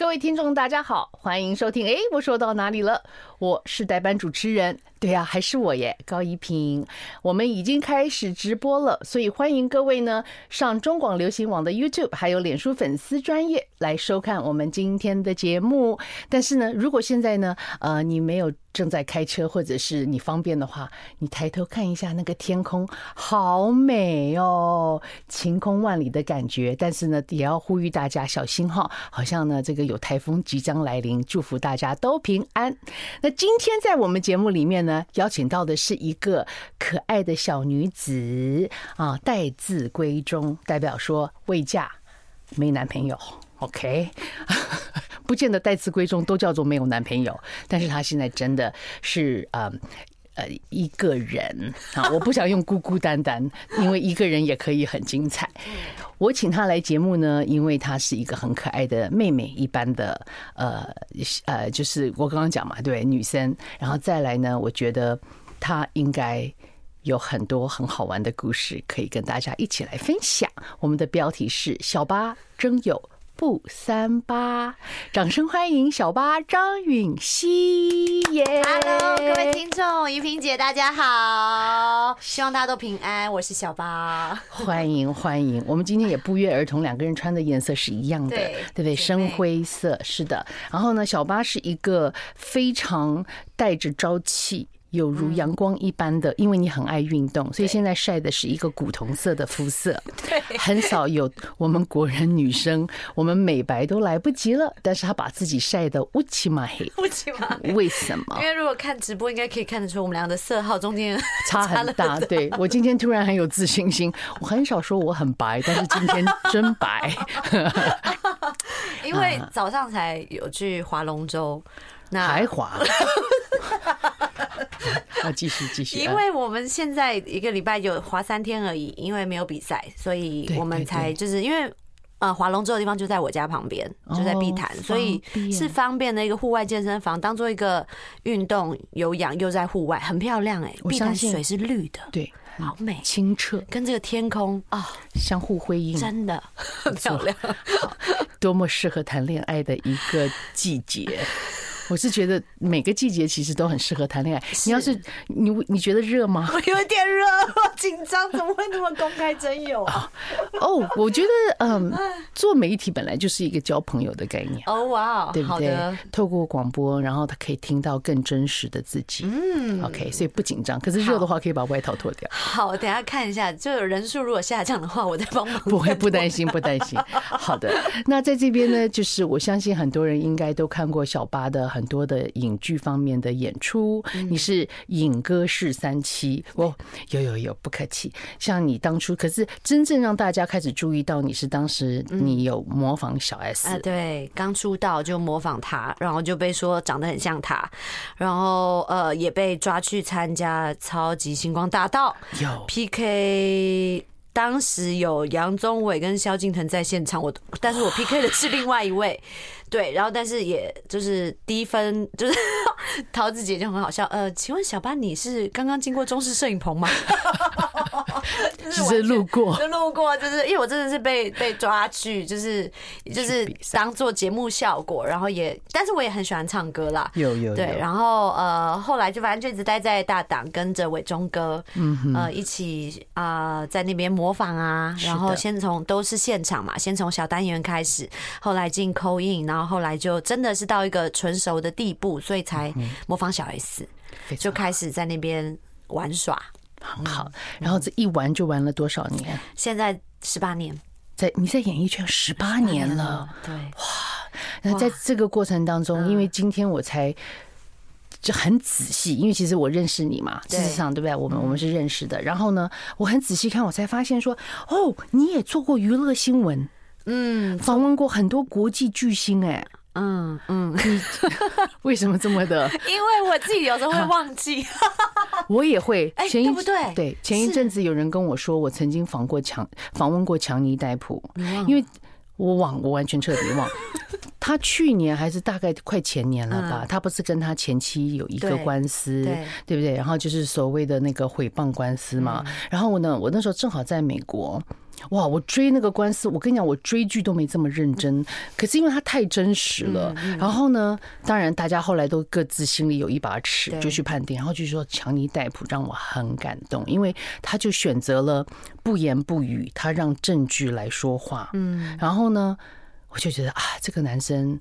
各位听众，大家好，欢迎收听。哎，我说到哪里了？我是代班主持人，对呀、还是我耶，高一平。我们已经开始直播了，所以欢迎各位呢上中广流行网的 YouTube，还有脸书粉丝专业来收看我们今天的节目。但是呢，如果现在呢，呃，你没有正在开车，或者是你方便的话，你抬头看一下那个天空，好美哦，晴空万里的感觉。但是呢，也要呼吁大家小心哈，好像呢这个。有台风即将来临，祝福大家都平安。那今天在我们节目里面呢，邀请到的是一个可爱的小女子啊，待字闺中，代表说未嫁没男朋友。OK，不见得待字闺中都叫做没有男朋友，但是她现在真的是呃呃一个人啊，我不想用孤孤单单，因为一个人也可以很精彩。我请她来节目呢，因为她是一个很可爱的妹妹一般的，呃呃，就是我刚刚讲嘛，对，女生。然后再来呢，我觉得她应该有很多很好玩的故事可以跟大家一起来分享。我们的标题是“小八征友”。不三八，掌声欢迎小八张允熙耶！Hello，各位听众，怡萍姐，大家好，希望大家都平安。我是小八，欢迎欢迎。我们今天也不约而同，两个人穿的颜色是一样的，对不对？深灰色，是的。然后呢，小八是一个非常带着朝气。有如阳光一般的，因为你很爱运动，所以现在晒的是一个古铜色的肤色。对，很少有我们国人女生，我们美白都来不及了，但是她把自己晒的乌漆嘛黑。乌漆嘛黑，为什么？因为如果看直播，应该可以看得出我们俩的色号中间差很 大。对，我今天突然很有自信心，我很少说我很白，但是今天真白。因为早上才有去划龙舟，那还划。啊，继续继续。因为我们现在一个礼拜就滑三天而已，因为没有比赛，所以我们才就是因为呃，划龙舟的地方就在我家旁边，就在碧潭，所以是方便的一个户外健身房，当做一个运动有氧，又在户外，很漂亮哎。碧潭水是绿的，对，好美，清澈，跟这个天空啊。相互辉映，真的很漂亮，多么适合谈恋爱的一个季节。我是觉得每个季节其实都很适合谈恋爱。你要是你你觉得热吗？我有点热，我紧张，怎么会那么公开征友啊？哦，我觉得嗯，做媒体本来就是一个交朋友的概念。哦哇，对不对？透过广播，然后他可以听到更真实的自己。嗯，OK，所以不紧张。可是热的话，可以把外套脱掉。好，等下看一下，就有人数如果下降的话，我再帮忙。不会，不担心，不 担心。好的，那在这边呢，就是我相信很多人应该都看过小八的很。很多的影剧方面的演出，你是影歌四三期。哦，有有有，不客气。像你当初，可是真正让大家开始注意到你是当时你有模仿小 S 啊，对，刚出道就模仿他，然后就被说长得很像他，然后呃也被抓去参加超级星光大道。有。PK，当时有杨宗纬跟萧敬腾在现场，我但是我 PK 的是另外一位。对，然后但是也就是低分，就是 桃子姐就很好笑。呃，请问小八你是刚刚经过中式摄影棚吗？只是路过，就路过，就是因为我真的是被被抓去，就是就是当做节目效果，然后也，但是我也很喜欢唱歌啦。有有对，然后呃后来就反正就一直待在大档，跟着伟忠哥，嗯呃一起啊在那边模仿啊，然后先从都是现场嘛，先从小单元开始，后来进 call in，然后。然后后来就真的是到一个纯熟的地步，所以才模仿小 S，就开始在那边玩耍，很好。然后这一玩就玩了多少年？现在十八年，在你在演艺圈十八年了，对哇！那在这个过程当中，因为今天我才就很仔细，因为其实我认识你嘛，事实上对不对？我们我们是认识的。然后呢，我很仔细看，我才发现说，哦，你也做过娱乐新闻。嗯，访问过很多国际巨星哎，嗯嗯，你 为什么这么的？因为我自己有时候会忘记，我也会。前一对不对？对，前一阵子有人跟我说，我曾经访过强访问过强尼戴普，因为我忘，我完全彻底忘。他去年还是大概快前年了吧？他不是跟他前妻有一个官司，对对不对？然后就是所谓的那个诽谤官司嘛。然后我呢，我那时候正好在美国。哇，我追那个官司，我跟你讲，我追剧都没这么认真。可是因为它太真实了，然后呢，当然大家后来都各自心里有一把尺，就去判定。然后就说强尼戴普让我很感动，因为他就选择了不言不语，他让证据来说话。嗯，然后呢，我就觉得啊，这个男生。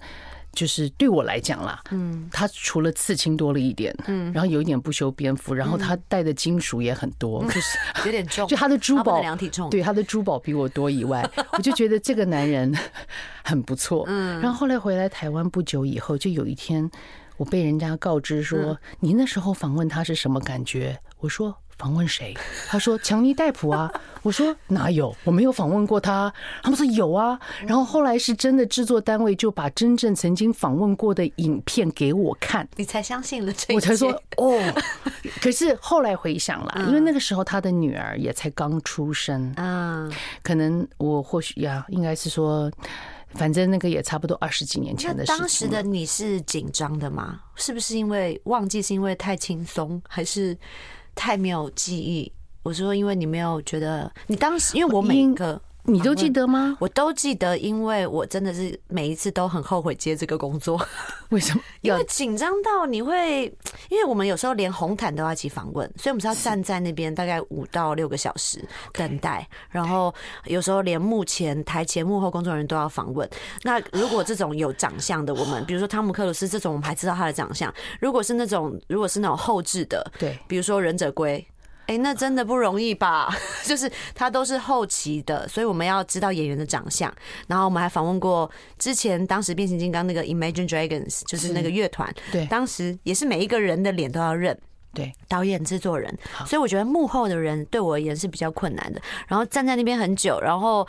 就是对我来讲啦，嗯，他除了刺青多了一点，嗯，然后有一点不修边幅，然后他带的金属也很多，就是有点重，就他的珠宝量体重，对他的珠宝比我多以外，我就觉得这个男人很不错，嗯，然后后来回来台湾不久以后，就有一天我被人家告知说，你那时候访问他是什么感觉？我说。访问谁？他说强尼戴普啊。我说哪有？我没有访问过他。他们说有啊。然后后来是真的制作单位就把真正曾经访问过的影片给我看，你才相信了这。我才说 哦。可是后来回想了，因为那个时候他的女儿也才刚出生啊，可能我或许呀，应该是说，反正那个也差不多二十几年前的事情。当时的你是紧张的吗？是不是因为忘记？是因为太轻松？还是？太没有记忆，我说，因为你没有觉得你当时，因为我每一个你都记得吗？我都记得，因为我真的是每一次都很后悔接这个工作。为什么？因为紧张到你会，因为我们有时候连红毯都要一起访问，所以我们是要站在那边大概五到六个小时等待，然后有时候连幕前、台前、幕后工作人员都要访问。那如果这种有长相的，我们比如说汤姆克鲁斯这种，我们还知道他的长相；如果是那种，如果是那种后置的，对，比如说忍者龟。哎，那真的不容易吧？就是他都是后期的，所以我们要知道演员的长相。然后我们还访问过之前当时变形金刚那个 Imagine Dragons，就是那个乐团，对，当时也是每一个人的脸都要认，对，导演、制作人。所以我觉得幕后的人对我而言是比较困难的。然后站在那边很久，然后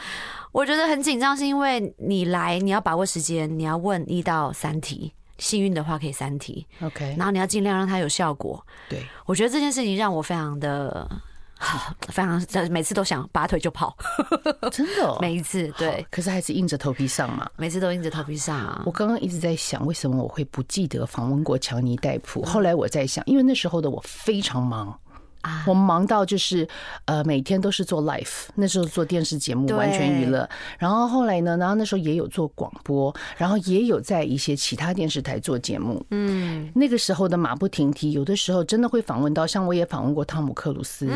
我觉得很紧张，是因为你来，你要把握时间，你要问一到三题。幸运的话可以三题，OK，然后你要尽量让它有效果。对，我觉得这件事情让我非常的，非常每次都想拔腿就跑，真的、哦，每一次对，可是还是硬着头皮上嘛，每次都硬着头皮上啊。我刚刚一直在想，为什么我会不记得访问过强尼戴普？后来我在想，因为那时候的我非常忙。我忙到就是，呃，每天都是做 live，那时候做电视节目，完全娱乐。然后后来呢，然后那时候也有做广播，然后也有在一些其他电视台做节目。嗯，那个时候的马不停蹄，有的时候真的会访问到，像我也访问过汤姆克鲁斯，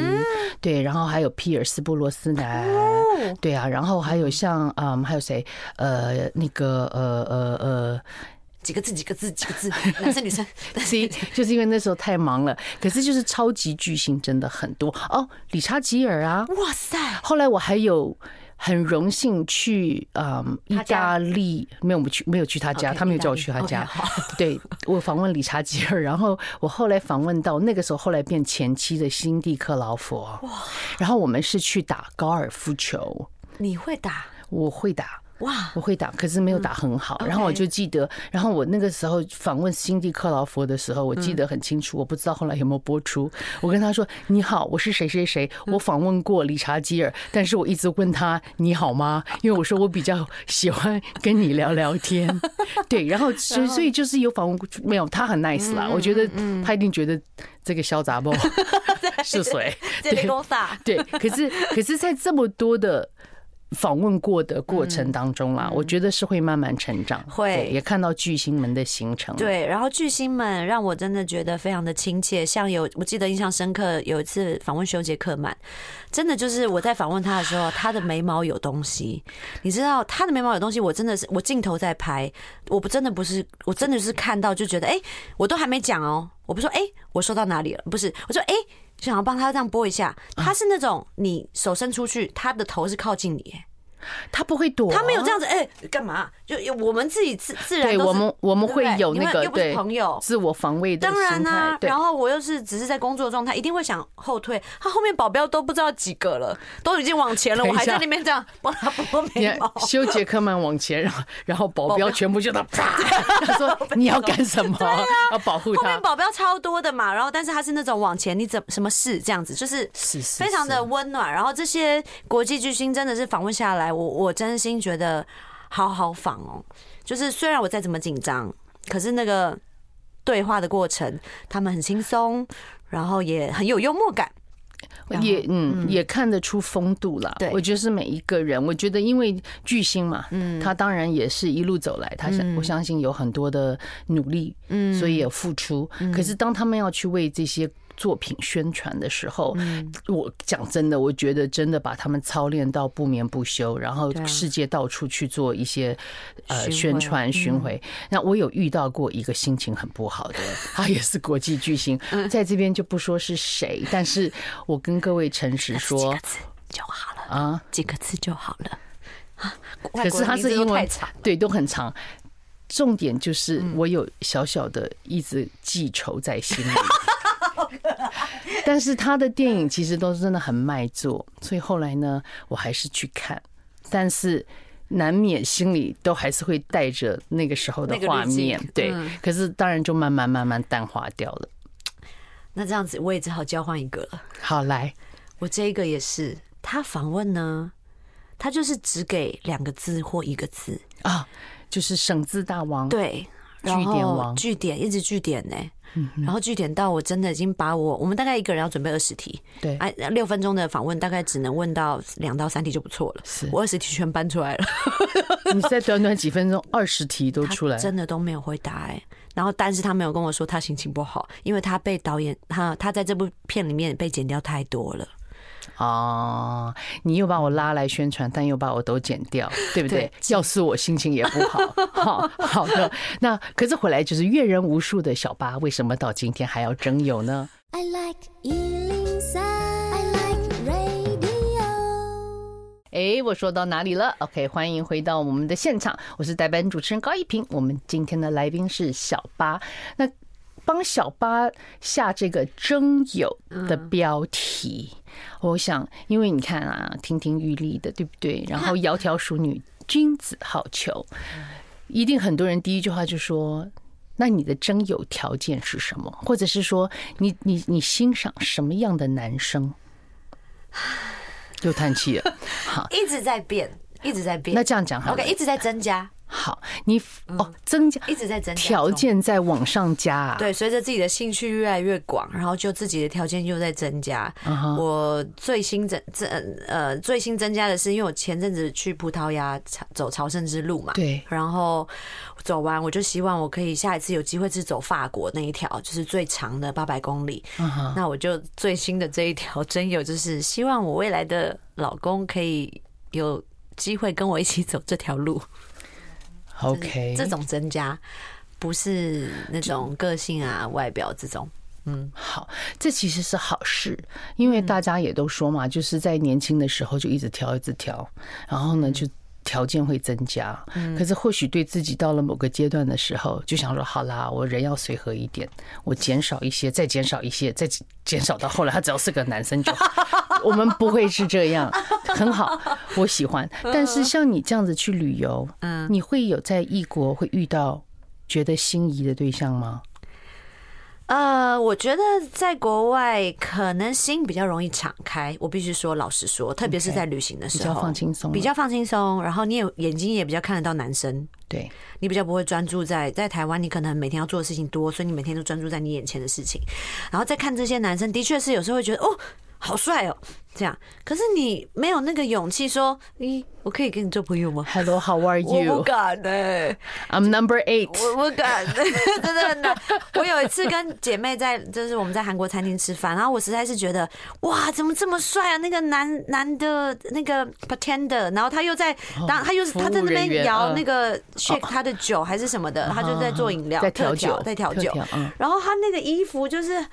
对，然后还有皮尔斯布罗斯南，对啊，然后还有像嗯，还有谁？呃，那个呃呃呃。几个字？几个字？几个字？男生女生？但是就是因为那时候太忙了。可是就是超级巨星真的很多哦，理查吉尔啊，哇塞！后来我还有很荣幸去嗯意大利，没有我们去没有去他家，他没有叫我去他家。对，我访问理查吉尔，然后我后来访问到那个时候后来变前妻的辛蒂克劳佛。哇！然后我们是去打高尔夫球。你会打？我会打。哇，我会打，可是没有打很好。然后我就记得，然后我那个时候访问辛蒂克劳佛的时候，我记得很清楚。我不知道后来有没有播出。我跟他说：“你好，我是谁谁谁，我访问过理查基尔，但是我一直问他你好吗？因为我说我比较喜欢跟你聊聊天。”对，然后所以所以就是有访问过，没有他很 nice 啦。我觉得他一定觉得这个小杂包 是谁？对，对，可是可是在这么多的。访问过的过程当中啦，我觉得是会慢慢成长，会也看到巨星们的形成。对，然后巨星们让我真的觉得非常的亲切。像有我记得印象深刻，有一次访问修杰克曼，真的就是我在访问他的时候，他的眉毛有东西，你知道他的眉毛有东西，我真的是我镜头在拍，我不真的不是，我真的是看到就觉得，哎，我都还没讲哦，我不说，哎，我说到哪里了？不是，我说，哎。就想要帮他这样拨一下，他是那种你手伸出去，他的头是靠近你，他不会躲，他没有这样子，哎，干嘛？就我们自己自自然，对我们我们会有那个又不是朋友自我防卫的。当然啦，然后我又是只是在工作状态，一定会想后退。他后面保镖都不知道几个了，都已经往前了，我还在那边这样 帮他拨眉毛。修杰克曼往前，然后然后保镖全部就他啪，他说你要干什么？要保护他。后面保镖超多的嘛，然后但是他是那种往前，你怎什么事这样子，就是非常的温暖。然后这些国际巨星真的是访问下来，我我真心觉得。好好仿哦，就是虽然我再怎么紧张，可是那个对话的过程，他们很轻松，然后也很有幽默感。也嗯也看得出风度了。对，我觉得是每一个人，我觉得因为巨星嘛，嗯，他当然也是一路走来，他是我相信有很多的努力，嗯，所以有付出。可是当他们要去为这些。作品宣传的时候，我讲真的，我觉得真的把他们操练到不眠不休，然后世界到处去做一些呃宣传巡回。那我有遇到过一个心情很不好的，他也是国际巨星，在这边就不说是谁，但是我跟各位诚实说，几个字就好了啊，几个字就好了。可是他是因为对都很长，重点就是我有小小的一直记仇在心里。但是他的电影其实都是真的很卖座，所以后来呢，我还是去看，但是难免心里都还是会带着那个时候的画面，对。可是当然就慢慢慢慢淡化掉了。那这样子我也只好交换一个了。好，来，我这一个也是，他访问呢，他就是只给两个字或一个字啊，就是省字大王，对，句点王，句点一直据点呢。然后据点到我真的已经把我，我们大概一个人要准备二十题，对，哎，六分钟的访问大概只能问到两到三题就不错了。是我二十题全搬出来了，你在短短几分钟二十题都出来，真的都没有回答哎。然后但是他没有跟我说他心情不好，因为他被导演他他在这部片里面被剪掉太多了。哦，你又把我拉来宣传，但又把我都剪掉，对不对？对，要是我心情也不好。好好的，那可是回来就是阅人无数的小八，为什么到今天还要征友呢？I like 103, I like radio。哎，我说到哪里了？OK，欢迎回到我们的现场，我是代班主持人高一平。我们今天的来宾是小八。那帮小八下这个征友的标题，我想，因为你看啊，亭亭玉立的，对不对？然后窈窕淑女，君子好逑，一定很多人第一句话就说：“那你的征友条件是什么？或者是说，你你你欣赏什么样的男生？” 又叹气了，好，一直在变，一直在变。那这样讲好，OK，一直在增加。好，你哦，增加一直在增加条件在往上加啊。对，随着自己的兴趣越来越广，然后就自己的条件又在增加。我最新增增呃最新增加的是，因为我前阵子去葡萄牙走朝圣之路嘛，对，然后走完我就希望我可以下一次有机会是走法国那一条，就是最长的八百公里。那我就最新的这一条真有就是希望我未来的老公可以有机会跟我一起走这条路。OK，这种增加不是那种个性啊、外表这种，嗯，好，这其实是好事，因为大家也都说嘛，就是在年轻的时候就一直挑，一直挑，然后呢，就条件会增加。可是或许对自己到了某个阶段的时候，就想说，好啦，我人要随和一点，我减少一些，再减少一些，再减少到后来，他只要是个男生就好。我们不会是这样，很好，我喜欢。但是像你这样子去旅游，嗯，你会有在异国会遇到觉得心仪的对象吗？呃，我觉得在国外可能心比较容易敞开。我必须说，老实说，特别是在旅行的时候，比较放轻松，比较放轻松。然后你也眼睛也比较看得到男生，对，你比较不会专注在在台湾，你可能每天要做的事情多，所以你每天都专注在你眼前的事情。然后再看这些男生，的确是有时候会觉得哦。好帅哦，这样。可是你没有那个勇气说，咦，我可以跟你做朋友吗？Hello，How are you？我不敢呢、欸。I'm number eight。我不敢，真的很难。我有一次跟姐妹在，就是我们在韩国餐厅吃饭，然后我实在是觉得，哇，怎么这么帅啊？那个男男的那个 bartender，然后他又在当，他又是他在那边摇那个 shake 他的酒还是什么的，他就在做饮料，在调酒，在调酒。然后他那个衣服就是。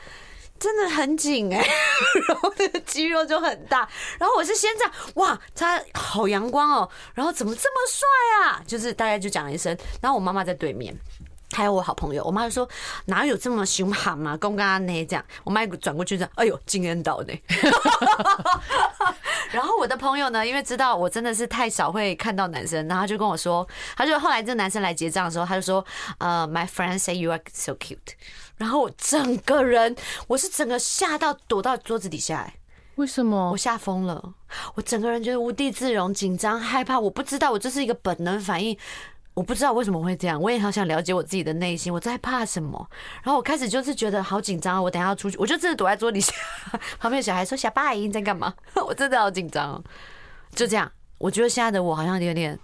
真的很紧哎、然后那个肌肉就很大，然后我是先这样，哇，他好阳光哦，然后怎么这么帅啊？就是大概就讲了一声，然后我妈妈在对面，还有我好朋友，我妈就说哪有这么凶悍嘛，公干呢这样，我妈转过去这样，哎呦，惊艳到呢。然后我的朋友呢，因为知道我真的是太少会看到男生，然后就跟我说，他就后来这个男生来结账的时候，他就说，呃，My friend say you are so cute。然后我整个人，我是整个吓到躲到桌子底下，哎，为什么？我吓疯了，我整个人觉得无地自容，紧张、害怕，我不知道，我这是一个本能反应。我不知道为什么会这样，我也好想了解我自己的内心，我在怕什么。然后我开始就是觉得好紧张，我等下要出去，我就真的躲在桌底下，旁边小孩说：“小八阿姨你在干嘛？” 我真的好紧张。就这样，我觉得现在的我好像有点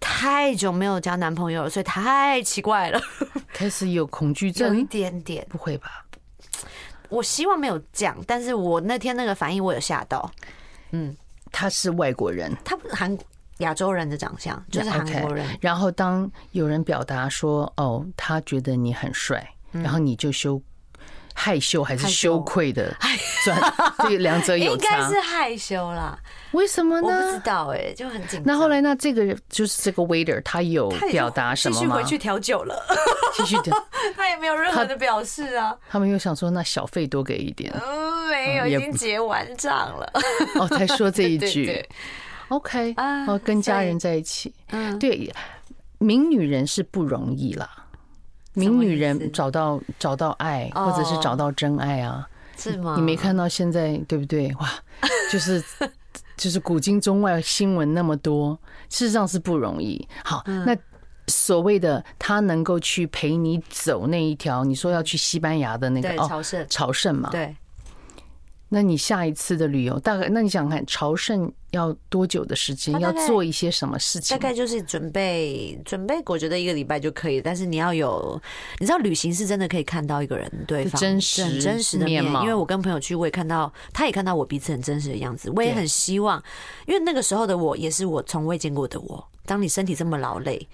太久没有交男朋友了，所以太奇怪了，开始有恐惧症，有一点点。不会吧？我希望没有这样，但是我那天那个反应我有吓到。嗯，他是外国人，他韩亚洲人的长相就是韩国人。Okay, 然后当有人表达说：“哦，他觉得你很帅。”然后你就羞害羞还是羞愧的？这个两者有差，应该是害羞啦。为什么呢？我不知道哎，就很紧张。那后来，那这个就是这个 waiter，他有表达什么吗？继续回去调酒了，继续调，他也没有任何的表示啊。他们又想说，那小费多给一点。嗯，没有，已经结完账了。哦，才说这一句。OK，哦，跟家人在一起，嗯，对，名女人是不容易啦。名女人找到找到爱，或者是找到真爱啊？是吗？你没看到现在对不对？哇，就是就是古今中外新闻那么多，事实上是不容易。好，那所谓的他能够去陪你走那一条，你说要去西班牙的那个朝圣，朝圣嘛？对。那你下一次的旅游大概，那你想想看，朝圣要多久的时间？要做一些什么事情？大概就是准备准备，我觉得一个礼拜就可以。但是你要有，你知道，旅行是真的可以看到一个人对方真实很真实的面貌。因为我跟朋友去，我也看到，他也看到我彼此很真实的样子。我也很希望，因为那个时候的我也是我从未见过的我。当你身体这么劳累，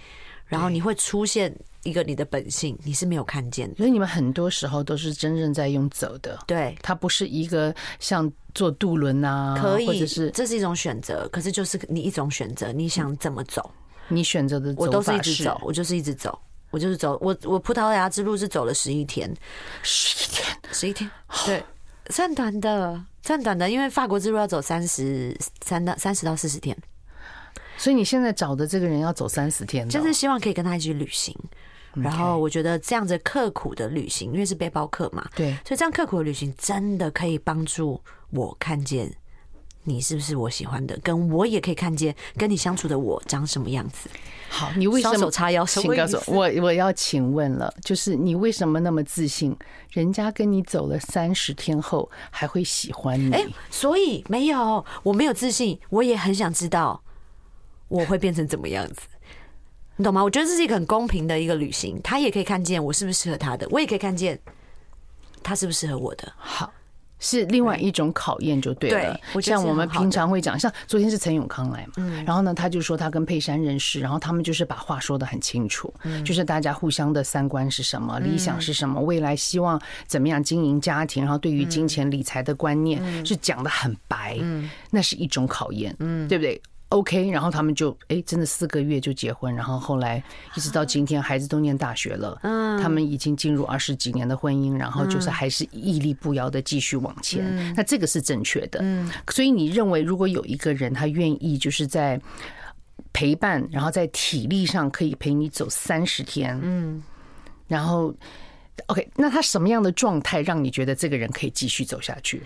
然后你会出现。一个你的本性，你是没有看见的，所以你们很多时候都是真正在用走的。对，它不是一个像坐渡轮啊，可以，或者是这是一种选择，可是就是你一种选择，你想怎么走，你选择的我都是一直走，我就是一直走，我就是走，我我葡萄牙之路是走了十一天，十一天，十一天，对，算短的，算短的，因为法国之路要走三十三到三十到四十天，所以你现在找的这个人要走三十天，就是希望可以跟他一起旅行。然后我觉得这样子刻苦的旅行，因为是背包客嘛，对，所以这样刻苦的旅行真的可以帮助我看见你是不是我喜欢的，跟我也可以看见跟你相处的我长什么样子。好，你为什么双手叉腰？请告诉我，我我要请问了，就是你为什么那么自信？人家跟你走了三十天后还会喜欢你？哎，所以没有，我没有自信，我也很想知道我会变成怎么样子。你懂吗？我觉得这是一个很公平的一个旅行，他也可以看见我是不是适合他的，我也可以看见他是不是适合我的。好，是另外一种考验就对了。对，像我们平常会讲，像昨天是陈永康来嘛，嗯，然后呢，他就说他跟佩珊认识，然后他们就是把话说的很清楚，就是大家互相的三观是什么，理想是什么，未来希望怎么样经营家庭，然后对于金钱理财的观念是讲的很白，嗯，那是一种考验，嗯，对不对？OK，然后他们就哎，真的四个月就结婚，然后后来一直到今天，孩子都念大学了，嗯，他们已经进入二十几年的婚姻，然后就是还是屹立不摇的继续往前，那这个是正确的，嗯，所以你认为如果有一个人他愿意就是在陪伴，然后在体力上可以陪你走三十天，嗯，然后 OK，那他什么样的状态让你觉得这个人可以继续走下去？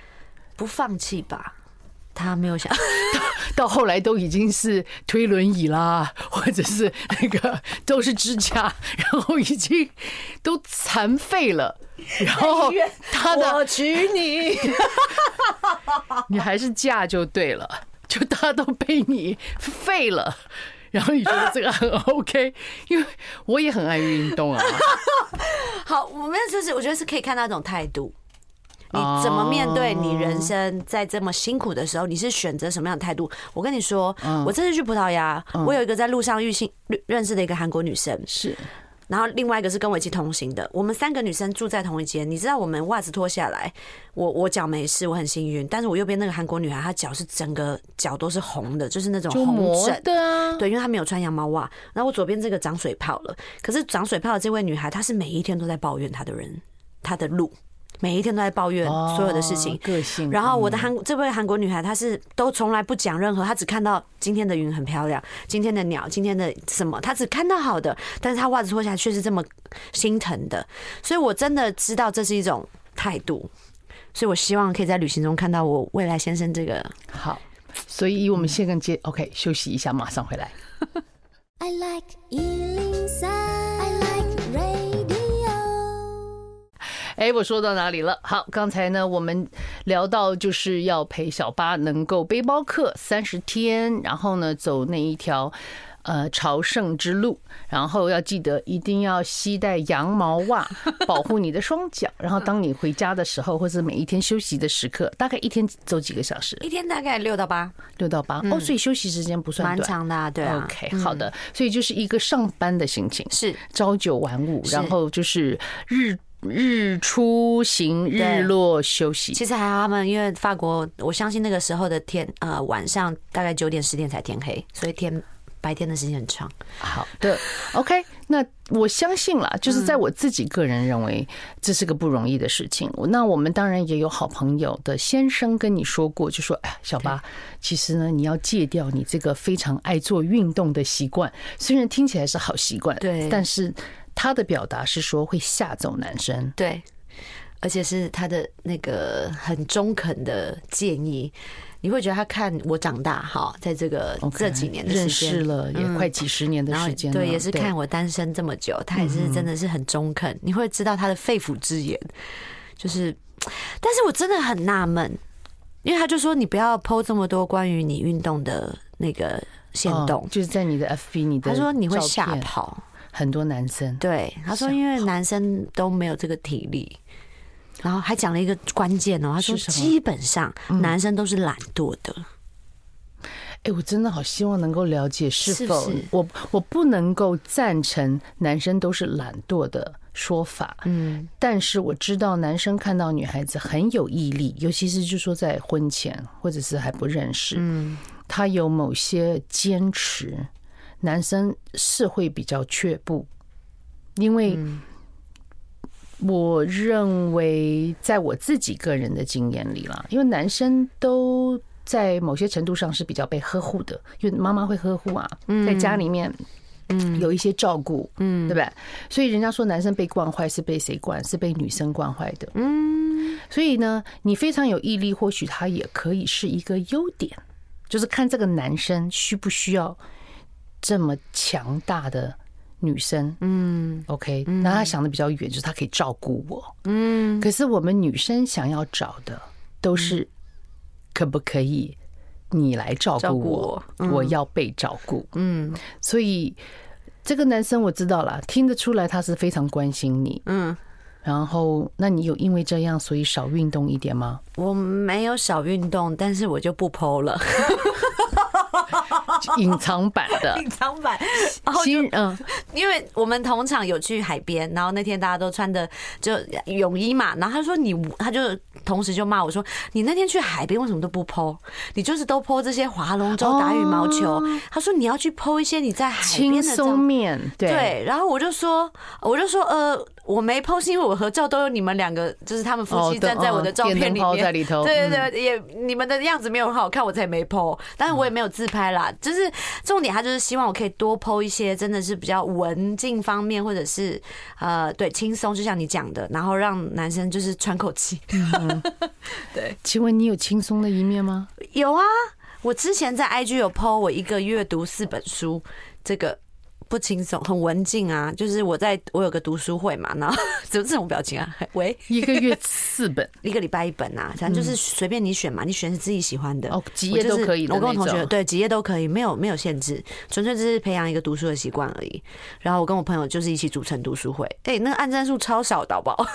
不放弃吧。他没有想 到，到后来都已经是推轮椅啦，或者是那个 都是支架，然后已经都残废了。然后他的我娶你，你还是嫁就对了，就他都被你废了。然后你觉得这个很 OK，因为我也很爱运动啊。好，我们就是我觉得是可以看到一种态度。你怎么面对你人生在这么辛苦的时候？你是选择什么样的态度？我跟你说，我这次去葡萄牙，我有一个在路上遇信认识的一个韩国女生，是，然后另外一个是跟我一起同行的，我们三个女生住在同一间。你知道，我们袜子脱下来，我我脚没事，我很幸运，但是我右边那个韩国女孩，她脚是整个脚都是红的，就是那种红疹的，对，因为她没有穿羊毛袜。然后我左边这个长水泡了，可是长水泡的这位女孩，她是每一天都在抱怨她的人，她的路。每一天都在抱怨所有的事情，个性。然后我的韩这位韩国女孩，她是都从来不讲任何，她只看到今天的云很漂亮，今天的鸟，今天的什么，她只看到好的。但是她袜子脱下来却是这么心疼的，所以我真的知道这是一种态度。所以我希望可以在旅行中看到我未来先生这个好。所以以我们现在接 OK 休息一下，马上回来。I like 103, 哎，我说到哪里了？好，刚才呢，我们聊到就是要陪小巴能够背包客三十天，然后呢，走那一条。呃，朝圣之路，然后要记得一定要携带羊毛袜，保护你的双脚。然后当你回家的时候，或者每一天休息的时刻，大概一天走几个小时？一天大概六到八，六到八。哦，所以休息时间不算蛮长的，对。OK，好的。所以就是一个上班的心情，是朝九晚五，然后就是日日出行，日落休息。其实还好，他们因为法国，我相信那个时候的天，呃，晚上大概九点十点才天黑，所以天。白天的时间很长。好的，OK，那我相信啦，就是在我自己个人认为这是个不容易的事情。那我们当然也有好朋友的先生跟你说过，就说：“哎，小巴，其实呢，你要戒掉你这个非常爱做运动的习惯。虽然听起来是好习惯，对，但是他的表达是说会吓走男生，对，而且是他的那个很中肯的建议。”你会觉得他看我长大哈，在这个这几年的时间，认识了也快几十年的时间，对，也是看我单身这么久，他也是真的是很中肯。你会知道他的肺腑之言，就是，但是我真的很纳闷，因为他就说你不要 po 这么多关于你运动的那个限动，就是在你的 FB，你的他说你会吓跑很多男生，对，他说因为男生都没有这个体力。然后还讲了一个关键哦，他说基本上男生都是懒惰的。哎，我真的好希望能够了解是否我我不能够赞成男生都是懒惰的说法。嗯，但是我知道男生看到女孩子很有毅力，尤其是就说在婚前或者是还不认识，嗯，他有某些坚持，男生是会比较却步，因为。我认为，在我自己个人的经验里啦，因为男生都在某些程度上是比较被呵护的，因为妈妈会呵护啊，在家里面，嗯，有一些照顾，嗯，对不对？所以人家说男生被惯坏是被谁惯？是被女生惯坏的，嗯。所以呢，你非常有毅力，或许他也可以是一个优点，就是看这个男生需不需要这么强大的。女生，嗯，OK，那她想的比较远，就是她可以照顾我，嗯。可是我们女生想要找的都是可不可以你来照顾我，我要被照顾，嗯。所以这个男生我知道了，听得出来他是非常关心你，嗯。然后，那你有因为这样所以少运动一点吗？我没有少运动，但是我就不 PO 了。隐藏版的，隐藏版。然后就嗯，因为我们同场有去海边，然后那天大家都穿的就泳衣嘛，然后他说你，他就同时就骂我说，你那天去海边为什么都不 po？你就是都 po 这些划龙舟、打羽毛球。他说你要去 po 一些你在海边的照片，对。然后我就说，我就说呃。我没 po 是因为我合照都有你们两个，就是他们夫妻站在我的照片里面，对对对，也你们的样子没有很好看，我才没 po。但是我也没有自拍啦，就是重点，他就是希望我可以多 po 一些，真的是比较文静方面，或者是呃，对，轻松，就像你讲的，然后让男生就是喘口气。对，请问你有轻松的一面吗？有啊，我之前在 IG 有 po 我一个月读四本书，这个。不轻松，很文静啊。就是我在我有个读书会嘛，然后 怎么这种表情啊？喂，一个月四本，一个礼拜一本啊，反正就是随便你选嘛，你选是自己喜欢的哦，几页都可以。我跟我同学对几页都可以，没有没有限制，纯粹只是培养一个读书的习惯而已。然后我跟我朋友就是一起组成读书会，哎，那个按赞数超少的，好不好？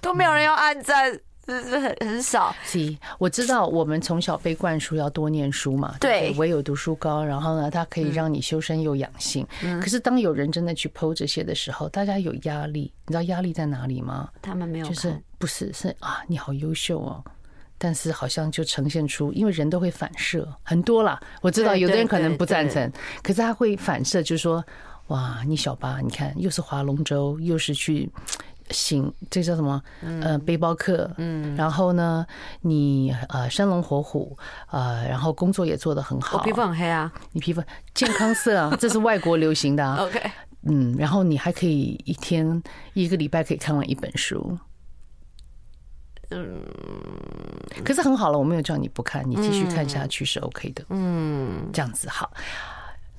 都没有人要按赞。是很很少。是，我知道我们从小被灌输要多念书嘛，对，唯有读书高。然后呢，它可以让你修身又养性。可是当有人真的去 PO 这些的时候，大家有压力。你知道压力在哪里吗？他们没有，就是不是是啊，你好优秀哦。但是好像就呈现出，因为人都会反射很多啦。我知道有的人可能不赞成，可是他会反射，就是说，哇，你小八，你看又是划龙舟，又是去。行，这叫什么？呃，背包客。嗯，然后呢，你呃生龙活虎，呃，然后工作也做得很好。我皮肤很黑啊，你皮肤健康色啊，这是外国流行的啊。OK，嗯，然后你还可以一天一个礼拜可以看完一本书。嗯，可是很好了，我没有叫你不看，你继续看下去是 OK 的。嗯，这样子好。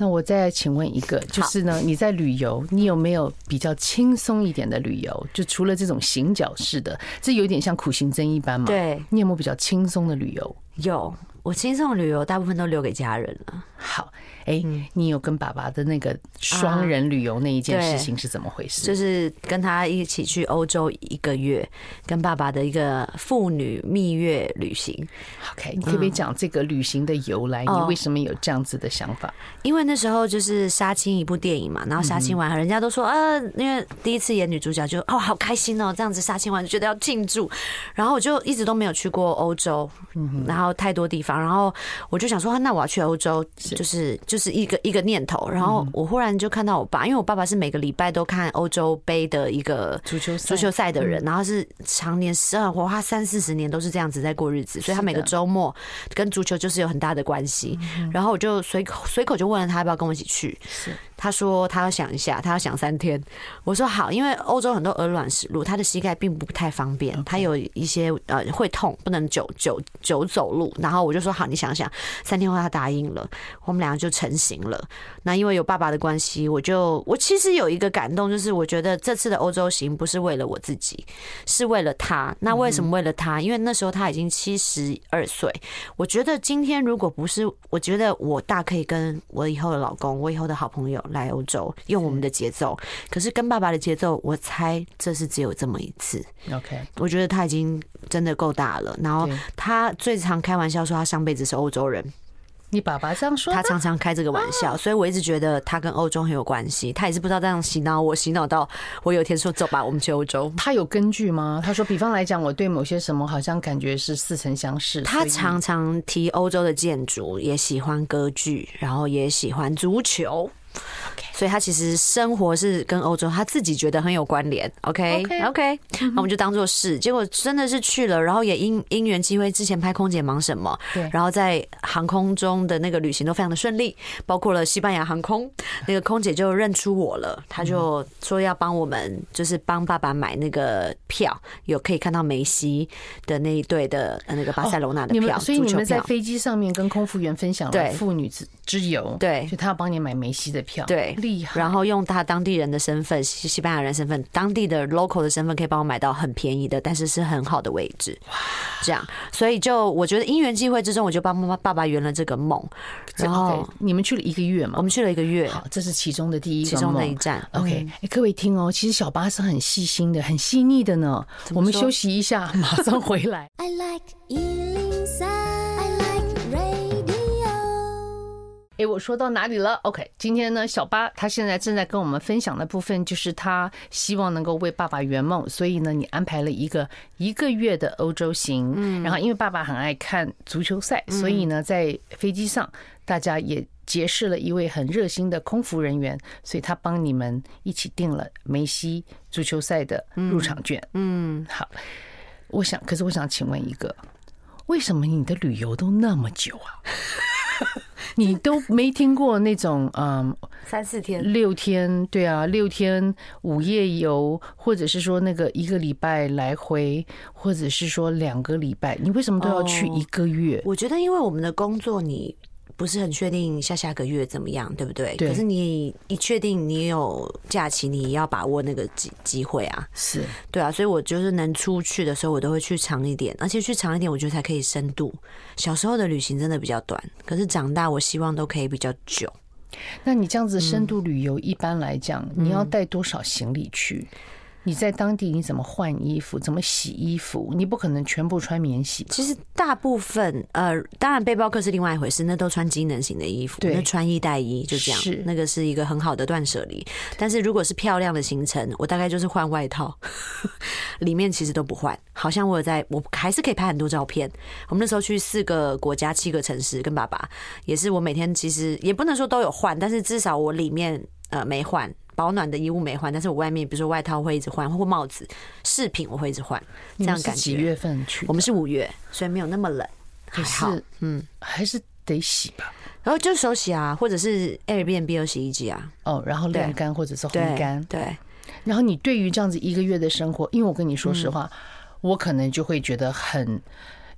那我再请问一个，就是呢，你在旅游，你有没有比较轻松一点的旅游？就除了这种行脚式的，这有点像苦行僧一般嘛？对，你有没有比较轻松的旅游？有，我轻松的旅游大部分都留给家人了。好。哎，你有跟爸爸的那个双人旅游那一件事情是怎么回事？就是跟他一起去欧洲一个月，跟爸爸的一个父女蜜月旅行。OK，你可不可以讲这个旅行的由来？你为什么有这样子的想法？因为那时候就是杀青一部电影嘛，然后杀青完，人家都说啊，因为第一次演女主角就哦好开心哦，这样子杀青完就觉得要庆祝，然后我就一直都没有去过欧洲，然后太多地方，然后我就想说，那我要去欧洲，就是就。是一个一个念头，然后我忽然就看到我爸，因为我爸爸是每个礼拜都看欧洲杯的一个足球足球赛的人，然后是常年十二或他三四十年都是这样子在过日子，所以他每个周末跟足球就是有很大的关系。然后我就随口随口就问了他要不要跟我一起去。他说他要想一下，他要想三天。我说好，因为欧洲很多鹅卵石路，他的膝盖并不太方便，他有一些呃会痛，不能久久久走路。然后我就说好，你想想，三天后他答应了，我们两个就成型了。那因为有爸爸的关系，我就我其实有一个感动，就是我觉得这次的欧洲行不是为了我自己，是为了他。那为什么为了他？因为那时候他已经七十二岁。我觉得今天如果不是，我觉得我大可以跟我以后的老公，我以后的好朋友。来欧洲用我们的节奏，可是跟爸爸的节奏，我猜这是只有这么一次。OK，我觉得他已经真的够大了。然后他最常开玩笑说他上辈子是欧洲人。你爸爸这样说？他常常开这个玩笑，所以我一直觉得他跟欧洲很有关系。他也是不知道这样洗脑我，洗脑到我有一天说走吧，我们去欧洲。他有根据吗？他说，比方来讲，我对某些什么好像感觉是似曾相识。他常常提欧洲的建筑，也喜欢歌剧，然后也喜欢足球。Okay. 所以他其实生活是跟欧洲，他自己觉得很有关联。OK OK，那我们就当做是。结果真的是去了，然后也因因缘机会，之前拍《空姐忙什么》，对，然后在航空中的那个旅行都非常的顺利，包括了西班牙航空，那个空姐就认出我了，他就说要帮我们，就是帮爸爸买那个票，有可以看到梅西的那一队的那个巴塞罗那的票。所以你们在飞机上面跟空服员分享了父女之之友，对，就他要帮你买梅西的票，对。然后用他当地人的身份，西西班牙人身份，当地的 local 的身份，可以帮我买到很便宜的，但是是很好的位置。这样，所以就我觉得因缘际会之中，我就帮妈妈爸爸圆了这个梦。然后你们去了一个月嘛？我们去了一个月。好，这是其中的第一个其中的一站。OK，哎，各位听哦，其实小巴是很细心的，很细腻的呢。我们休息一下，马上回来。I like 哎，我说到哪里了？OK，今天呢，小八他现在正在跟我们分享的部分，就是他希望能够为爸爸圆梦，所以呢，你安排了一个一个月的欧洲行。嗯，然后因为爸爸很爱看足球赛，所以呢，在飞机上大家也结识了一位很热心的空服人员，所以他帮你们一起订了梅西足球赛的入场券。嗯，好，我想，可是我想请问一个，为什么你的旅游都那么久啊？你都没听过那种嗯，三四天、六天，对啊，六天五夜游，或者是说那个一个礼拜来回，或者是说两个礼拜，你为什么都要去一个月？我觉得，因为我们的工作，你。不是很确定下下个月怎么样，对不对？对。可是你一确定你有假期，你要把握那个机机会啊。是。对啊，所以我就是能出去的时候，我都会去长一点，而且去长一点，我觉得才可以深度。小时候的旅行真的比较短，可是长大，我希望都可以比较久。那你这样子深度旅游，一般来讲，你要带多少行李去？你在当地你怎么换衣服？怎么洗衣服？你不可能全部穿免洗。其实大部分呃，当然背包客是另外一回事，那都穿机能型的衣服，对，那穿衣带衣就这样，是那个是一个很好的断舍离。但是如果是漂亮的行程，我大概就是换外套，里面其实都不换。好像我有在，我还是可以拍很多照片。我们那时候去四个国家、七个城市，跟爸爸也是，我每天其实也不能说都有换，但是至少我里面呃没换。保暖的衣物没换，但是我外面比如说外套会一直换，或帽子、饰品我会一直换，这样感觉。几月份去？我们是五月，所以没有那么冷，还好。嗯，还是得洗吧。然后就手洗啊，或者是 Airbnb 有洗衣机啊。哦，然后晾干或者是烘干。对。然后你对于这样子一个月的生活，因为我跟你说实话，我可能就会觉得很。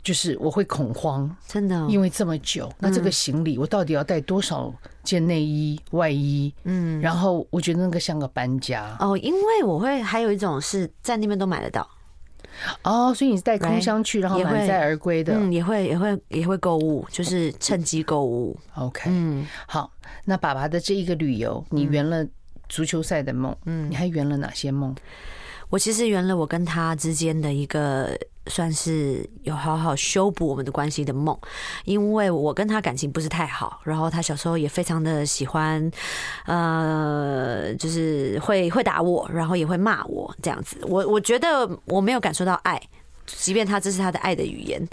就是我会恐慌，真的，因为这么久，那这个行李我到底要带多少件内衣、外衣？嗯，然后我觉得那个像个搬家。哦，因为我会还有一种是在那边都买得到。哦，所以你是带空箱去，然后满载而归的，嗯，也会也会也会购物，就是趁机购物。OK，嗯，好，那爸爸的这一个旅游，你圆了足球赛的梦，嗯，你还圆了哪些梦？我其实圆了我跟他之间的一个算是有好好修补我们的关系的梦，因为我跟他感情不是太好，然后他小时候也非常的喜欢，呃，就是会会打我，然后也会骂我这样子。我我觉得我没有感受到爱，即便他这是他的爱的语言。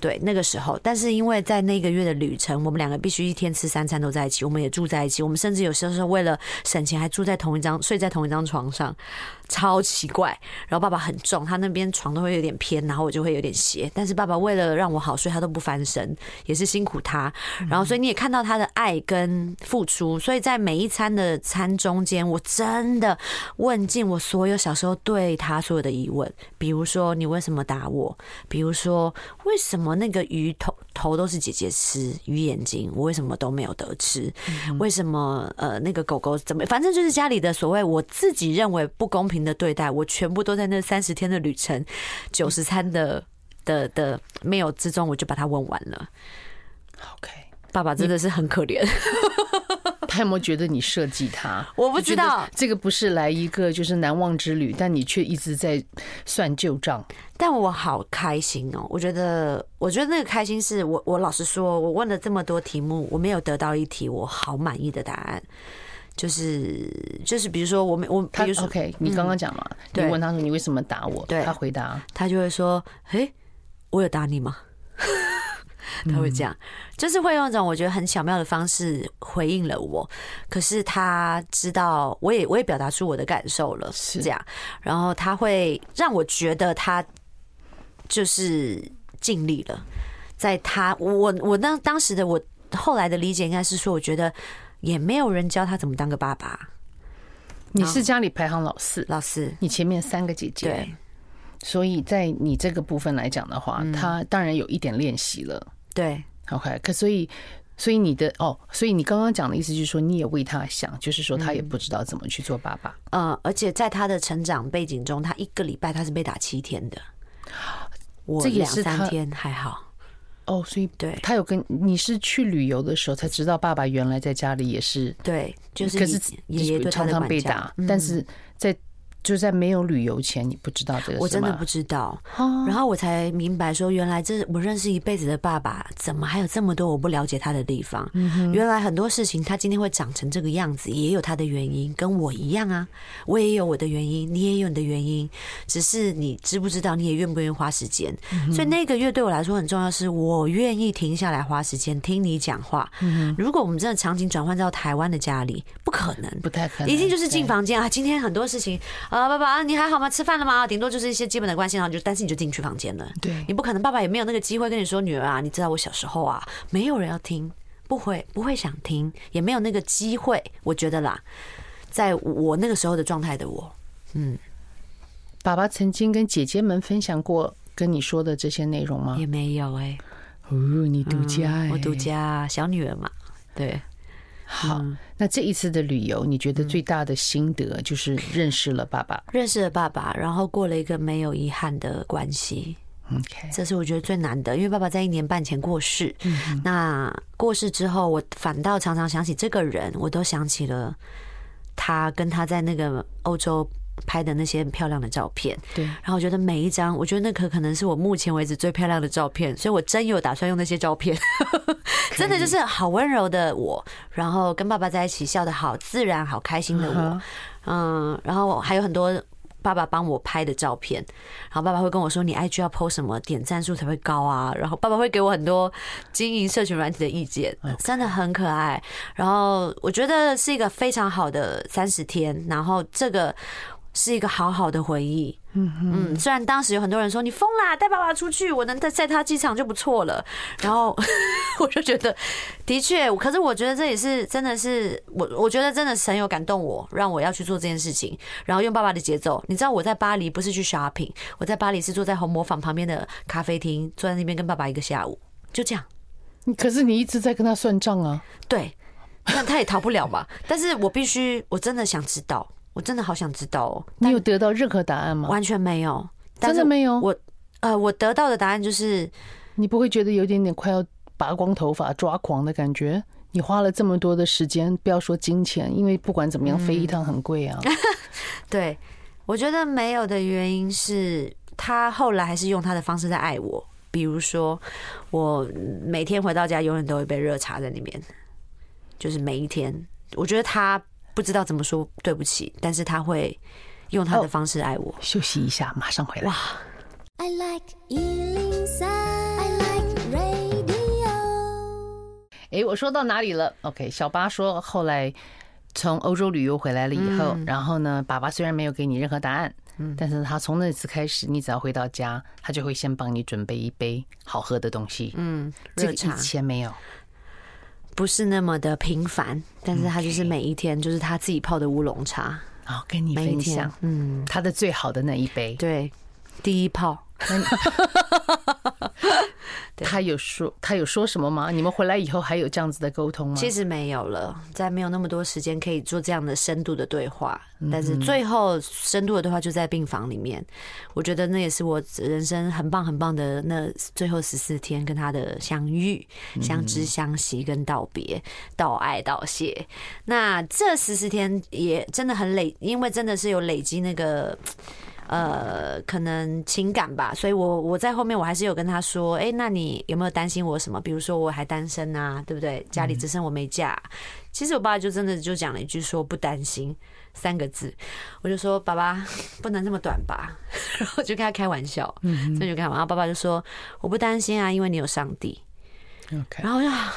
对，那个时候，但是因为在那个月的旅程，我们两个必须一天吃三餐都在一起，我们也住在一起，我们甚至有时候是为了省钱还住在同一张睡在同一张床上，超奇怪。然后爸爸很重，他那边床都会有点偏，然后我就会有点斜。但是爸爸为了让我好睡，他都不翻身，也是辛苦他。然后所以你也看到他的爱跟付出，所以在每一餐的餐中间，我真的问尽我所有小时候对他所有的疑问，比如说你为什么打我？比如说为什么？那个鱼头头都是姐姐吃，鱼眼睛我为什么都没有得吃？为什么呃那个狗狗怎么？反正就是家里的所谓我自己认为不公平的对待，我全部都在那三十天的旅程九十餐的的的没有之中，我就把它问完了。OK，爸爸真的是很可怜。他有没有觉得你设计他？我不知道，这个不是来一个就是难忘之旅，但你却一直在算旧账。但我好开心哦！我觉得，我觉得那个开心是我，我老实说，我问了这么多题目，我没有得到一题我好满意的答案。就是就是，比如说我们我，比如说 OK，你刚刚讲嘛，你问他说你为什么打我？对，他回答，他就会说：“诶，我有打你吗？”他会这样，就是会用一种我觉得很巧妙的方式回应了我。可是他知道，我也我也表达出我的感受了，是这样。然后他会让我觉得他就是尽力了，在他我我当当时的我后来的理解应该是说，我觉得也没有人教他怎么当个爸爸。你是家里排行老四，老四，你前面三个姐姐，对。所以在你这个部分来讲的话，他当然有一点练习了。对，OK，可所以，所以你的哦，所以你刚刚讲的意思就是说，你也为他想，就是说他也不知道怎么去做爸爸。嗯，而且在他的成长背景中，他一个礼拜他是被打七天的，我两三天还好。哦，所以对他有跟你是去旅游的时候才知道，爸爸原来在家里也是对，就是可是爷爷常常被打，但是在。就在没有旅游前，你不知道这个，我真的不知道。然后我才明白说，原来这我认识一辈子的爸爸，怎么还有这么多我不了解他的地方？原来很多事情他今天会长成这个样子，也有他的原因，跟我一样啊。我也有我的原因，你也有你的原因，只是你知不知道，你也愿不愿意花时间。所以那个月对我来说很重要，是我愿意停下来花时间听你讲话。如果我们真的场景转换到台湾的家里，不可能，不太可能，一定就是进房间啊。今天很多事情。啊，爸爸，你还好吗？吃饭了吗？顶多就是一些基本的关心，然后就，但是你就进去房间了。对，你不可能，爸爸也没有那个机会跟你说，女儿啊，你知道我小时候啊，没有人要听，不会，不会想听，也没有那个机会。我觉得啦，在我那个时候的状态的我，嗯，爸爸曾经跟姐姐们分享过跟你说的这些内容吗？也没有哎、欸，哦，你独家哎、欸嗯，我独家小女儿嘛，对。好，那这一次的旅游，你觉得最大的心得就是认识了爸爸，认识了爸爸，然后过了一个没有遗憾的关系。OK，这是我觉得最难的，因为爸爸在一年半前过世。那过世之后，我反倒常常想起这个人，我都想起了他跟他在那个欧洲。拍的那些很漂亮的照片，对，然后我觉得每一张，我觉得那可可能是我目前为止最漂亮的照片，所以我真有打算用那些照片，真的就是好温柔的我，然后跟爸爸在一起笑得好自然、好开心的我，嗯，然后还有很多爸爸帮我拍的照片，然后爸爸会跟我说：“你 IG 要 PO 什么，点赞数才会高啊？”然后爸爸会给我很多经营社群软体的意见，真的很可爱。然后我觉得是一个非常好的三十天，然后这个。是一个好好的回忆。嗯嗯，虽然当时有很多人说你疯啦，带爸爸出去，我能在在他机场就不错了。然后 我就觉得，的确，可是我觉得这也是真的是我，我觉得真的是很有感动我，让我要去做这件事情。然后用爸爸的节奏，你知道我在巴黎不是去 shopping，我在巴黎是坐在红磨坊旁边的咖啡厅，坐在那边跟爸爸一个下午，就这样。可是你一直在跟他算账啊？对，那他也逃不了嘛。但是我必须，我真的想知道。我真的好想知道哦！你有得到任何答案吗？完全没有，真的没有。我呃，我得到的答案就是，你不会觉得有点点快要拔光头发抓狂的感觉？你花了这么多的时间，不要说金钱，因为不管怎么样，飞一趟很贵啊。对，我觉得没有的原因是他后来还是用他的方式在爱我。比如说，我每天回到家，永远都会杯热茶在里面，就是每一天，我觉得他。不知道怎么说对不起，但是他会用他的方式爱我。Oh, 休息一下，马上回来。哇！I like 103, I like radio。哎，我说到哪里了？OK，小八说后来从欧洲旅游回来了以后，嗯、然后呢，爸爸虽然没有给你任何答案，嗯，但是他从那次开始，你只要回到家，他就会先帮你准备一杯好喝的东西，嗯，这个。以前没有。不是那么的频繁，但是他就是每一天就是他自己泡的乌龙茶，然后跟你分享，嗯，他的最好的那一杯，对，第一泡。他有说他有说什么吗？你们回来以后还有这样子的沟通吗？其实没有了，在没有那么多时间可以做这样的深度的对话。但是最后深度的对话就在病房里面，我觉得那也是我人生很棒很棒的那最后十四天跟他的相遇、相知、相惜跟道别、道爱、道谢。那这十四天也真的很累，因为真的是有累积那个。呃，可能情感吧，所以我我在后面我还是有跟他说，哎，那你有没有担心我什么？比如说我还单身啊，对不对？家里只剩我没嫁。其实我爸就真的就讲了一句说不担心三个字，我就说爸爸 不能这么短吧，然后就跟他开玩笑，嗯，所以就跟他玩，然后爸爸就说我不担心啊，因为你有上帝。然后呀。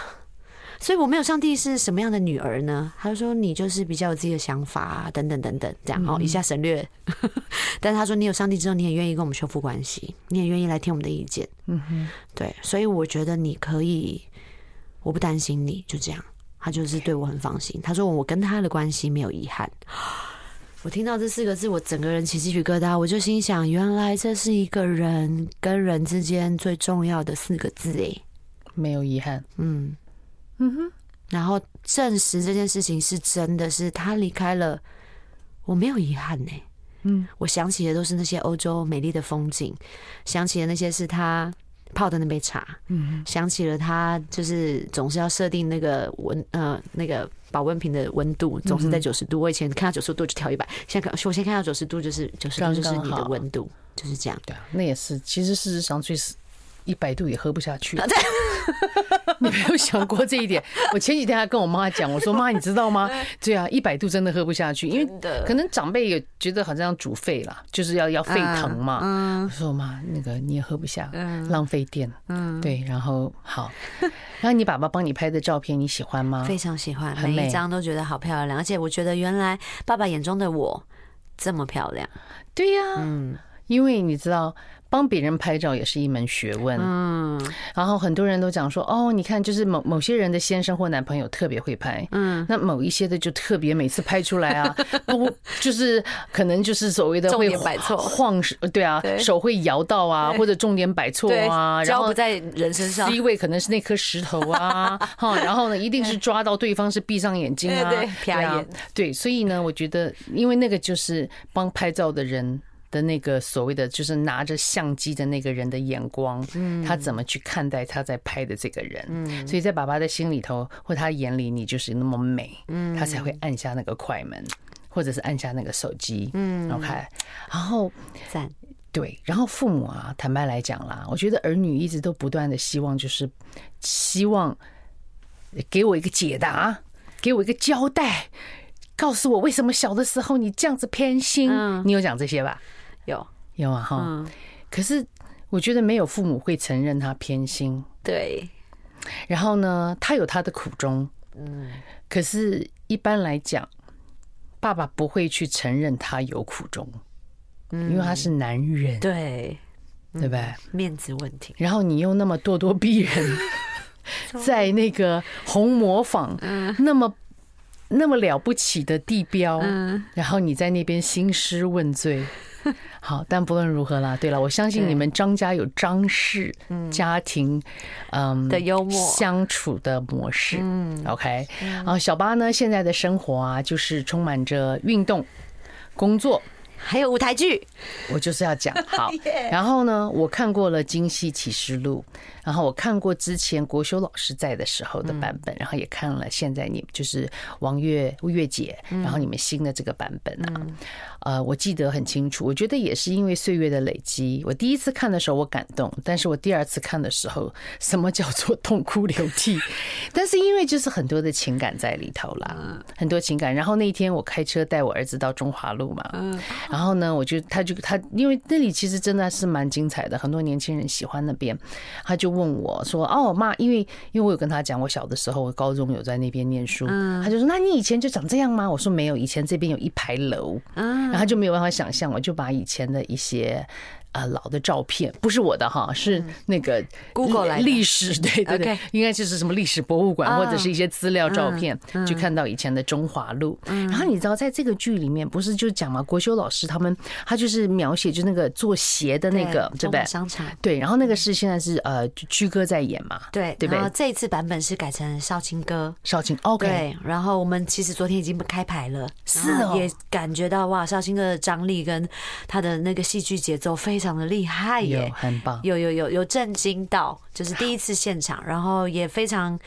所以我没有上帝是什么样的女儿呢？他就说你就是比较有自己的想法啊，等等等等，这样哦，一下省略。但是他说你有上帝之后，你也愿意跟我们修复关系，你也愿意来听我们的意见。嗯哼，对，所以我觉得你可以，我不担心你，就这样。他就是对我很放心。他说我跟他的关系没有遗憾。我听到这四个字，我整个人起鸡皮疙瘩。我就心想，原来这是一个人跟人之间最重要的四个字，诶，没有遗憾。嗯。嗯哼，然后证实这件事情是真的，是他离开了，我没有遗憾呢。嗯，我想起的都是那些欧洲美丽的风景，想起的那些是他泡的那杯茶，嗯，想起了他就是总是要设定那个温呃那个保温瓶的温度，总是在九十度。我以前看到九十度就调一百，现在看我先看到九十度就是九十度就是你的温度，就是这样。对啊，那也是，其实事实上最是。一百度也喝不下去，你没有想过这一点？我前几天还跟我妈讲，我说 妈，你知道吗？对啊，一百度真的喝不下去，因为可能长辈也觉得好像煮沸了，就是要要沸腾嘛。我说妈，那个你也喝不下，浪费电。嗯，对。然后好，然后你爸爸帮你拍的照片你喜欢吗？非常喜欢，每一张都觉得好漂亮，而且我觉得原来爸爸眼中的我这么漂亮。对呀，嗯，因为你知道。帮别人拍照也是一门学问，嗯，然后很多人都讲说，哦，你看，就是某某些人的先生或男朋友特别会拍，嗯，那某一些的就特别每次拍出来啊，不就是可能就是所谓的会摆错。晃，对啊，手会摇到啊，或者重点摆错啊，然后不在人身上，C 位可能是那颗石头啊，哈，然后呢，一定是抓到对方是闭上眼睛啊，对啊，对，所以呢，我觉得，因为那个就是帮拍照的人。的那个所谓的就是拿着相机的那个人的眼光，嗯，他怎么去看待他在拍的这个人？嗯，所以在爸爸的心里头或他眼里，你就是那么美，嗯，他才会按下那个快门，或者是按下那个手机，嗯，OK，然后赞，对，然后父母啊，坦白来讲啦，我觉得儿女一直都不断的希望，就是希望给我一个解答，给我一个交代，告诉我为什么小的时候你这样子偏心，你有讲这些吧？有有啊哈，可是我觉得没有父母会承认他偏心，对。然后呢，他有他的苦衷，嗯。可是，一般来讲，爸爸不会去承认他有苦衷，嗯因为他是男人，对，对不对？面子问题。然后你又那么咄咄逼人，在那个红磨坊，那么那么了不起的地标，然后你在那边兴师问罪。好，但不论如何啦，对了，我相信你们张家有张氏家庭，嗯的幽默。相处的模式，嗯，OK，然后小八呢，现在的生活啊，就是充满着运动、工作。还有舞台剧，我就是要讲 好。然后呢，我看过了《京戏启示录》，然后我看过之前国修老师在的时候的版本，然后也看了现在你就是王月月姐，然后你们新的这个版本啊，呃，我记得很清楚。我觉得也是因为岁月的累积，我第一次看的时候我感动，但是我第二次看的时候，什么叫做痛哭流涕？但是因为就是很多的情感在里头啦，很多情感。然后那一天我开车带我儿子到中华路嘛，然后呢，我就他就他，因为那里其实真的是蛮精彩的，很多年轻人喜欢那边。他就问我说：“哦，妈，因为因为我有跟他讲，我小的时候，我高中有在那边念书。”他就说：“那你以前就长这样吗？”我说：“没有，以前这边有一排楼。”然后他就没有办法想象，我就把以前的一些。啊，老的照片不是我的哈，是那个 Google 来历史，对对对，应该就是什么历史博物馆或者是一些资料照片，就看到以前的中华路。然后你知道，在这个剧里面，不是就讲嘛，国修老师他们，他就是描写就那个做鞋的那个，对不对？商场对，然后那个是现在是呃，居哥在演嘛，对对不对？这一次版本是改成少卿哥，少卿 OK。对，然后我们其实昨天已经开牌了，是哦，也感觉到哇，少卿哥的张力跟他的那个戏剧节奏非常的厉害。有很棒，有有有有震惊到，就是第一次现场，然后也非常，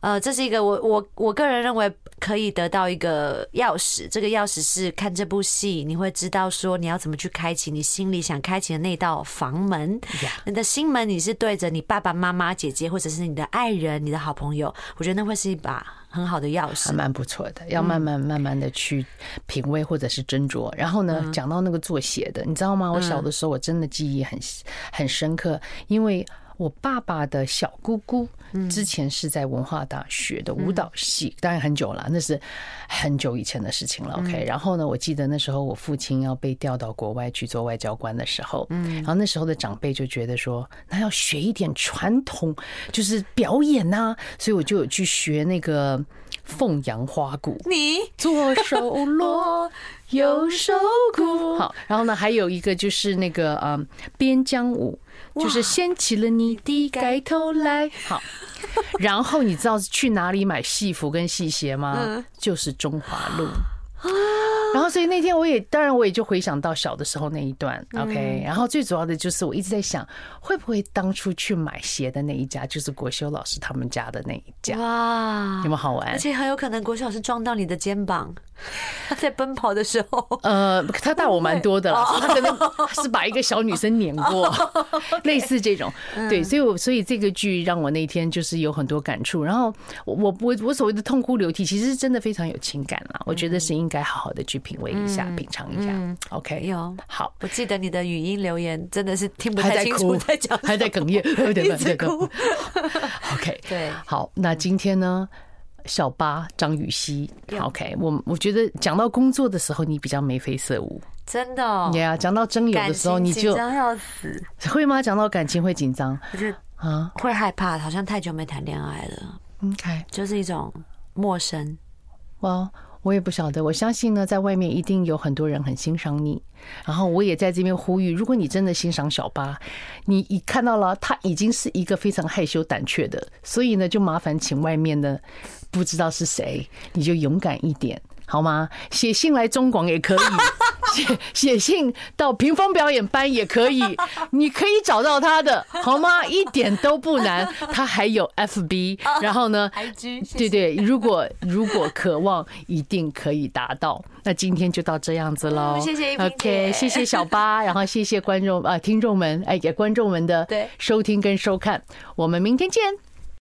呃，这是一个我我我个人认为可以得到一个钥匙，这个钥匙是看这部戏，你会知道说你要怎么去开启你心里想开启的那道房门，你的心门你是对着你爸爸妈妈、姐姐或者是你的爱人、你的好朋友，我觉得那会是一把很好的钥匙，还蛮不错的，要慢慢慢慢的去品味或者是斟酌。然后呢，讲到那个做鞋的，你知道吗？我小的时候我真的记忆很很深刻，因为。我爸爸的小姑姑之前是在文化大学的舞蹈系，当然很久了，那是很久以前的事情了。OK，然后呢，我记得那时候我父亲要被调到国外去做外交官的时候，嗯，然后那时候的长辈就觉得说，那要学一点传统，就是表演呐，所以我就有去学那个凤阳花鼓，你左手锣，右手鼓，好，然后呢，还有一个就是那个嗯边疆舞。就是掀起了你的盖头来，好，然后你知道去哪里买戏服跟戏鞋吗？就是中华路。然后，所以那天我也，当然我也就回想到小的时候那一段，OK。然后最主要的就是我一直在想，会不会当初去买鞋的那一家就是国修老师他们家的那一家？哇，有没有好玩？而且很有可能国修老师撞到你的肩膀，他 在奔跑的时候，呃，他大我蛮多的了，他可能是把一个小女生碾过，类似这种。对，所以，我所以这个剧让我那天就是有很多感触。然后我我我我所谓的痛哭流涕，其实是真的非常有情感了。我觉得是应该好好的去。品味一下，品尝一下。OK，有好。我记得你的语音留言真的是听不太清楚，在讲，还在哽咽，有点在 哭。OK，对，好。那今天呢，小八张雨熙，OK，我我觉得讲到工作的时候，你比较眉飞色舞，真的。对啊，讲到真友的时候，你就紧张要死，会吗？讲到感情会紧张，就是啊，会害怕，好像太久没谈恋爱了。OK，就是一种陌生。哇。我也不晓得，我相信呢，在外面一定有很多人很欣赏你。然后我也在这边呼吁，如果你真的欣赏小巴，你一看到了他已经是一个非常害羞胆怯的，所以呢，就麻烦请外面的不知道是谁，你就勇敢一点。好吗？写信来中广也可以，写写信到屏风表演班也可以，你可以找到他的，好吗？一点都不难。他还有 FB，然后呢，IG，对对，如果如果渴望，一定可以达到。那今天就到这样子喽，谢谢 OK，谢谢小八，然后谢谢观众啊听众们，哎，给观众们的收听跟收看，我们明天见。